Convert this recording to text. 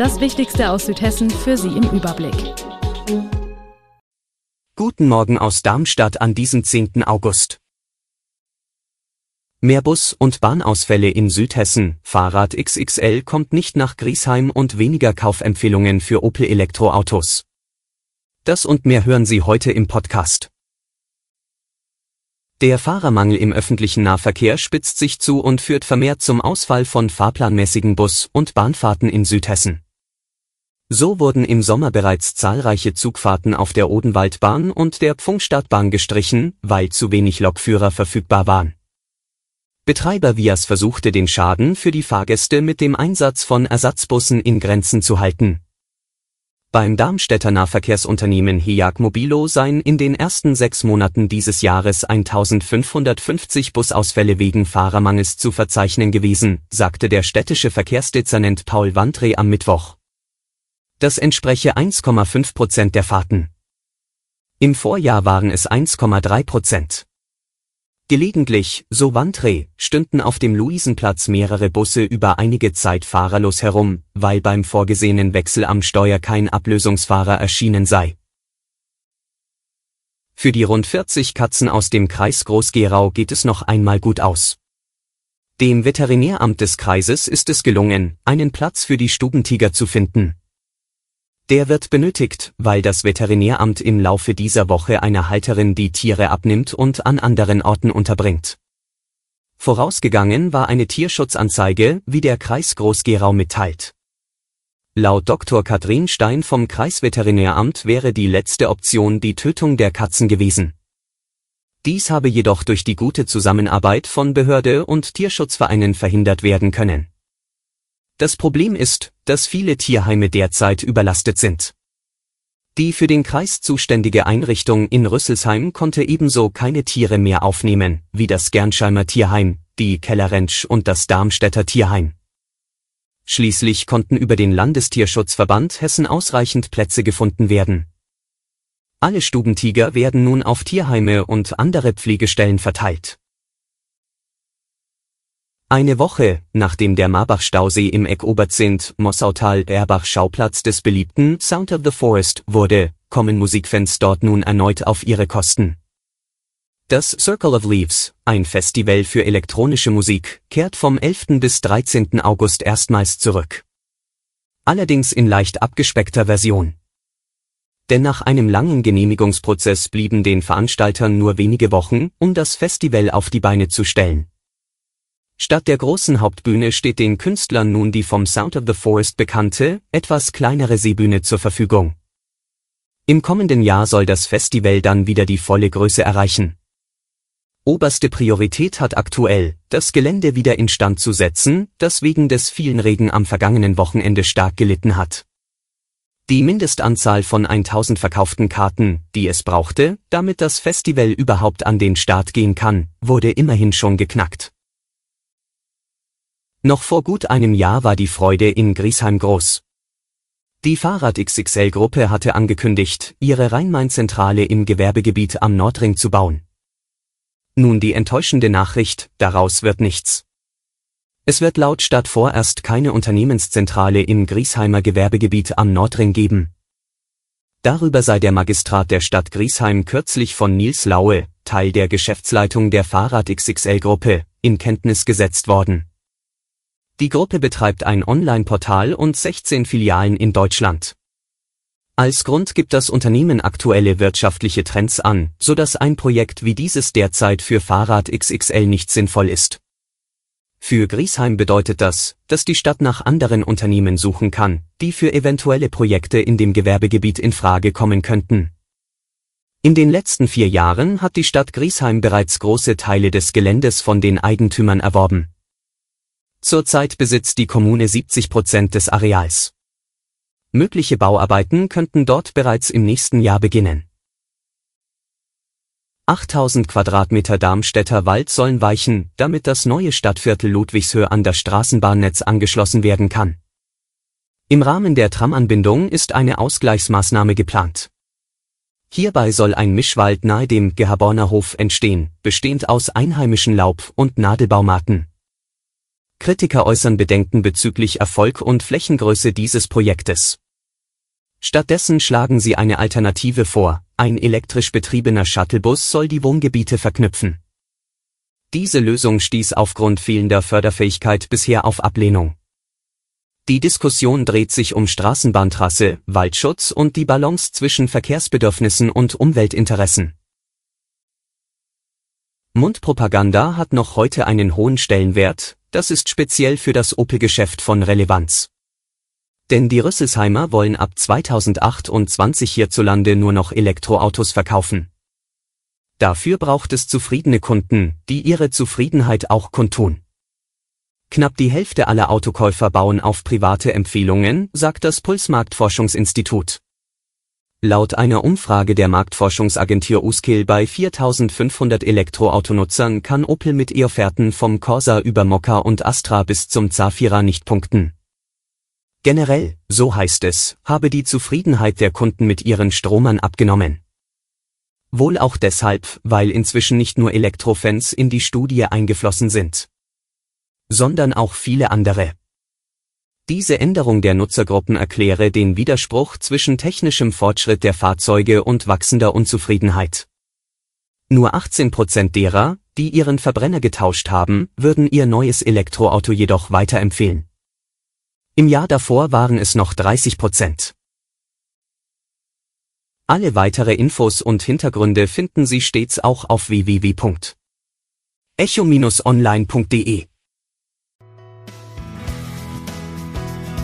Das Wichtigste aus Südhessen für Sie im Überblick. Guten Morgen aus Darmstadt an diesem 10. August. Mehr Bus- und Bahnausfälle in Südhessen. Fahrrad XXL kommt nicht nach Griesheim und weniger Kaufempfehlungen für Opel Elektroautos. Das und mehr hören Sie heute im Podcast. Der Fahrermangel im öffentlichen Nahverkehr spitzt sich zu und führt vermehrt zum Ausfall von fahrplanmäßigen Bus- und Bahnfahrten in Südhessen. So wurden im Sommer bereits zahlreiche Zugfahrten auf der Odenwaldbahn und der Pfungstadtbahn gestrichen, weil zu wenig Lokführer verfügbar waren. Betreiber Vias versuchte den Schaden für die Fahrgäste mit dem Einsatz von Ersatzbussen in Grenzen zu halten beim Darmstädter Nahverkehrsunternehmen HIAG Mobilo seien in den ersten sechs Monaten dieses Jahres 1550 Busausfälle wegen Fahrermangels zu verzeichnen gewesen, sagte der städtische Verkehrsdezernent Paul Wandre am Mittwoch. Das entspreche 1,5 Prozent der Fahrten. Im Vorjahr waren es 1,3 Prozent. Gelegentlich, so Wandre, stünden auf dem Luisenplatz mehrere Busse über einige Zeit fahrerlos herum, weil beim vorgesehenen Wechsel am Steuer kein Ablösungsfahrer erschienen sei. Für die rund 40 Katzen aus dem Kreis Groß-Gerau geht es noch einmal gut aus. Dem Veterinäramt des Kreises ist es gelungen, einen Platz für die Stubentiger zu finden. Der wird benötigt, weil das Veterinäramt im Laufe dieser Woche einer Halterin die Tiere abnimmt und an anderen Orten unterbringt. Vorausgegangen war eine Tierschutzanzeige, wie der Kreis Groß-Gerau mitteilt. Laut Dr. Katrin Stein vom Kreisveterinäramt wäre die letzte Option die Tötung der Katzen gewesen. Dies habe jedoch durch die gute Zusammenarbeit von Behörde und Tierschutzvereinen verhindert werden können. Das Problem ist, dass viele Tierheime derzeit überlastet sind. Die für den Kreis zuständige Einrichtung in Rüsselsheim konnte ebenso keine Tiere mehr aufnehmen, wie das Gernscheimer Tierheim, die Kellerentsch und das Darmstädter Tierheim. Schließlich konnten über den Landestierschutzverband Hessen ausreichend Plätze gefunden werden. Alle Stubentiger werden nun auf Tierheime und andere Pflegestellen verteilt. Eine Woche, nachdem der Marbach-Stausee im Eck Oberzint, Mossautal-Erbach Schauplatz des beliebten Sound of the Forest wurde, kommen Musikfans dort nun erneut auf ihre Kosten. Das Circle of Leaves, ein Festival für elektronische Musik, kehrt vom 11. bis 13. August erstmals zurück. Allerdings in leicht abgespeckter Version. Denn nach einem langen Genehmigungsprozess blieben den Veranstaltern nur wenige Wochen, um das Festival auf die Beine zu stellen. Statt der großen Hauptbühne steht den Künstlern nun die vom Sound of the Forest bekannte, etwas kleinere Seebühne zur Verfügung. Im kommenden Jahr soll das Festival dann wieder die volle Größe erreichen. Oberste Priorität hat aktuell, das Gelände wieder instand zu setzen, das wegen des vielen Regen am vergangenen Wochenende stark gelitten hat. Die Mindestanzahl von 1000 verkauften Karten, die es brauchte, damit das Festival überhaupt an den Start gehen kann, wurde immerhin schon geknackt. Noch vor gut einem Jahr war die Freude in Griesheim groß. Die Fahrrad XXL Gruppe hatte angekündigt, ihre Rhein-Main-Zentrale im Gewerbegebiet am Nordring zu bauen. Nun die enttäuschende Nachricht, daraus wird nichts. Es wird laut Stadt vorerst keine Unternehmenszentrale im Griesheimer Gewerbegebiet am Nordring geben. Darüber sei der Magistrat der Stadt Griesheim kürzlich von Nils Laue, Teil der Geschäftsleitung der Fahrrad XXL Gruppe, in Kenntnis gesetzt worden. Die Gruppe betreibt ein Online-Portal und 16 Filialen in Deutschland. Als Grund gibt das Unternehmen aktuelle wirtschaftliche Trends an, so dass ein Projekt wie dieses derzeit für Fahrrad XXL nicht sinnvoll ist. Für Griesheim bedeutet das, dass die Stadt nach anderen Unternehmen suchen kann, die für eventuelle Projekte in dem Gewerbegebiet in Frage kommen könnten. In den letzten vier Jahren hat die Stadt Griesheim bereits große Teile des Geländes von den Eigentümern erworben. Zurzeit besitzt die Kommune 70 Prozent des Areals. Mögliche Bauarbeiten könnten dort bereits im nächsten Jahr beginnen. 8000 Quadratmeter Darmstädter Wald sollen weichen, damit das neue Stadtviertel Ludwigshöhe an das Straßenbahnnetz angeschlossen werden kann. Im Rahmen der Tramanbindung ist eine Ausgleichsmaßnahme geplant. Hierbei soll ein Mischwald nahe dem Gehaborner Hof entstehen, bestehend aus einheimischen Laub- und Nadelbaumarten. Kritiker äußern Bedenken bezüglich Erfolg und Flächengröße dieses Projektes. Stattdessen schlagen sie eine Alternative vor, ein elektrisch betriebener Shuttlebus soll die Wohngebiete verknüpfen. Diese Lösung stieß aufgrund fehlender Förderfähigkeit bisher auf Ablehnung. Die Diskussion dreht sich um Straßenbahntrasse, Waldschutz und die Balance zwischen Verkehrsbedürfnissen und Umweltinteressen. Mundpropaganda hat noch heute einen hohen Stellenwert, das ist speziell für das Opel-Geschäft von Relevanz. Denn die Rüsselsheimer wollen ab 2028 hierzulande nur noch Elektroautos verkaufen. Dafür braucht es zufriedene Kunden, die ihre Zufriedenheit auch kundtun. Knapp die Hälfte aller Autokäufer bauen auf private Empfehlungen, sagt das Pulsmarktforschungsinstitut. Laut einer Umfrage der Marktforschungsagentur Uskill bei 4500 Elektroautonutzern kann Opel mit E-Offerten vom Corsa über Mokka und Astra bis zum Zafira nicht punkten. Generell, so heißt es, habe die Zufriedenheit der Kunden mit ihren Stromern abgenommen. Wohl auch deshalb, weil inzwischen nicht nur Elektrofans in die Studie eingeflossen sind sondern auch viele andere. Diese Änderung der Nutzergruppen erkläre den Widerspruch zwischen technischem Fortschritt der Fahrzeuge und wachsender Unzufriedenheit. Nur 18 Prozent derer, die ihren Verbrenner getauscht haben, würden ihr neues Elektroauto jedoch weiterempfehlen. Im Jahr davor waren es noch 30 Prozent. Alle weitere Infos und Hintergründe finden Sie stets auch auf www.echo-online.de.